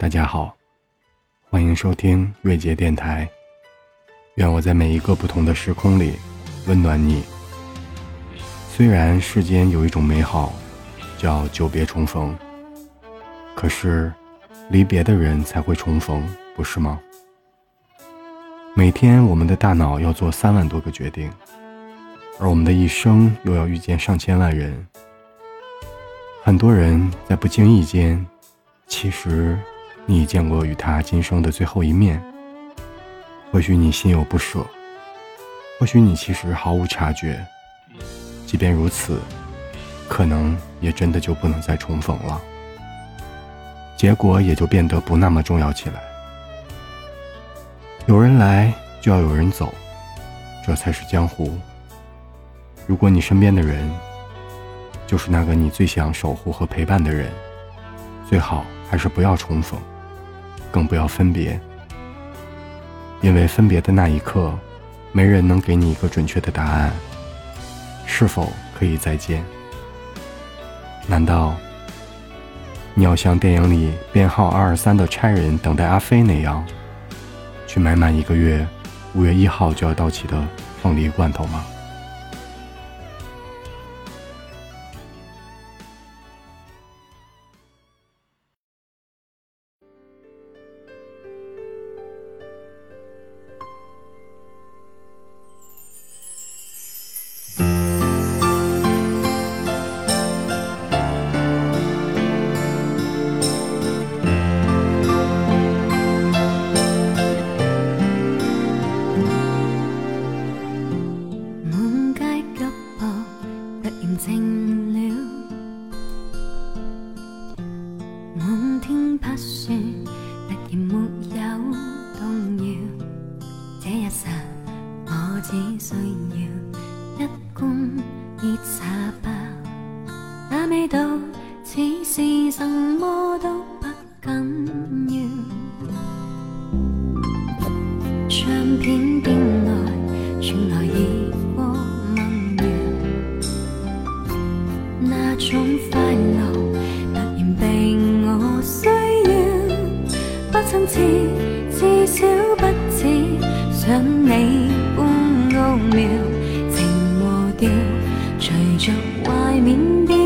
大家好，欢迎收听瑞杰电台。愿我在每一个不同的时空里温暖你。虽然世间有一种美好叫久别重逢，可是离别的人才会重逢，不是吗？每天我们的大脑要做三万多个决定，而我们的一生又要遇见上千万人。很多人在不经意间，其实你已见过与他今生的最后一面。或许你心有不舍，或许你其实毫无察觉。即便如此，可能也真的就不能再重逢了。结果也就变得不那么重要起来。有人来，就要有人走，这才是江湖。如果你身边的人，就是那个你最想守护和陪伴的人，最好还是不要重逢，更不要分别。因为分别的那一刻，没人能给你一个准确的答案，是否可以再见？难道你要像电影里编号二二三的差人等待阿飞那样？去买满一个月，五月一号就要到期的凤梨罐头吗？那味道似是什么都不紧要。唱片店内传来热过民谣，那种快乐突然被我需要，不亲切，至少不似想你。奥妙，情和调，随着怀缅变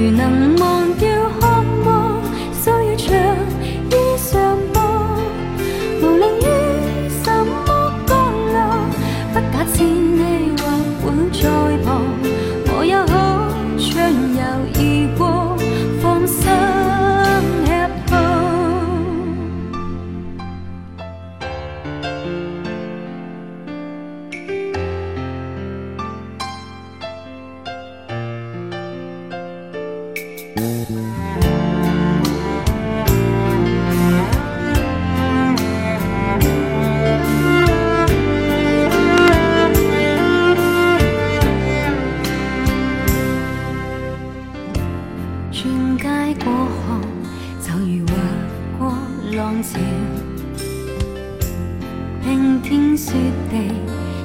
雨能。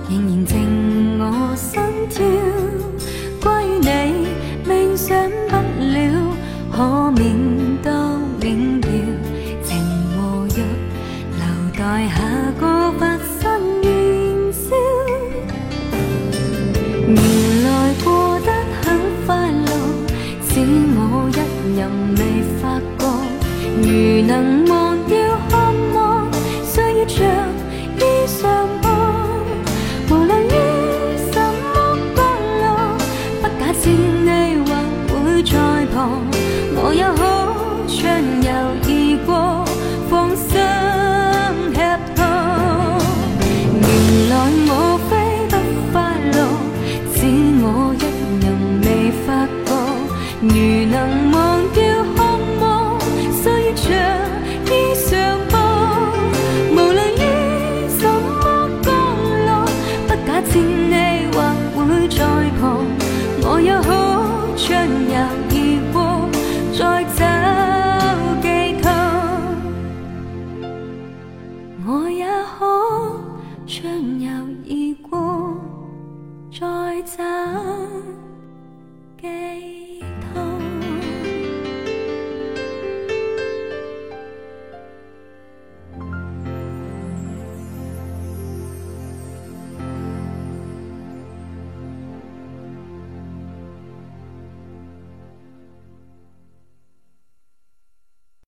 仍然静我心跳。关于你，冥想，可免都免掉。情和欲，留待下个发生燃烧。原来过得很快乐，只我一人未发觉。如能畅游而过，放心吃喝。原来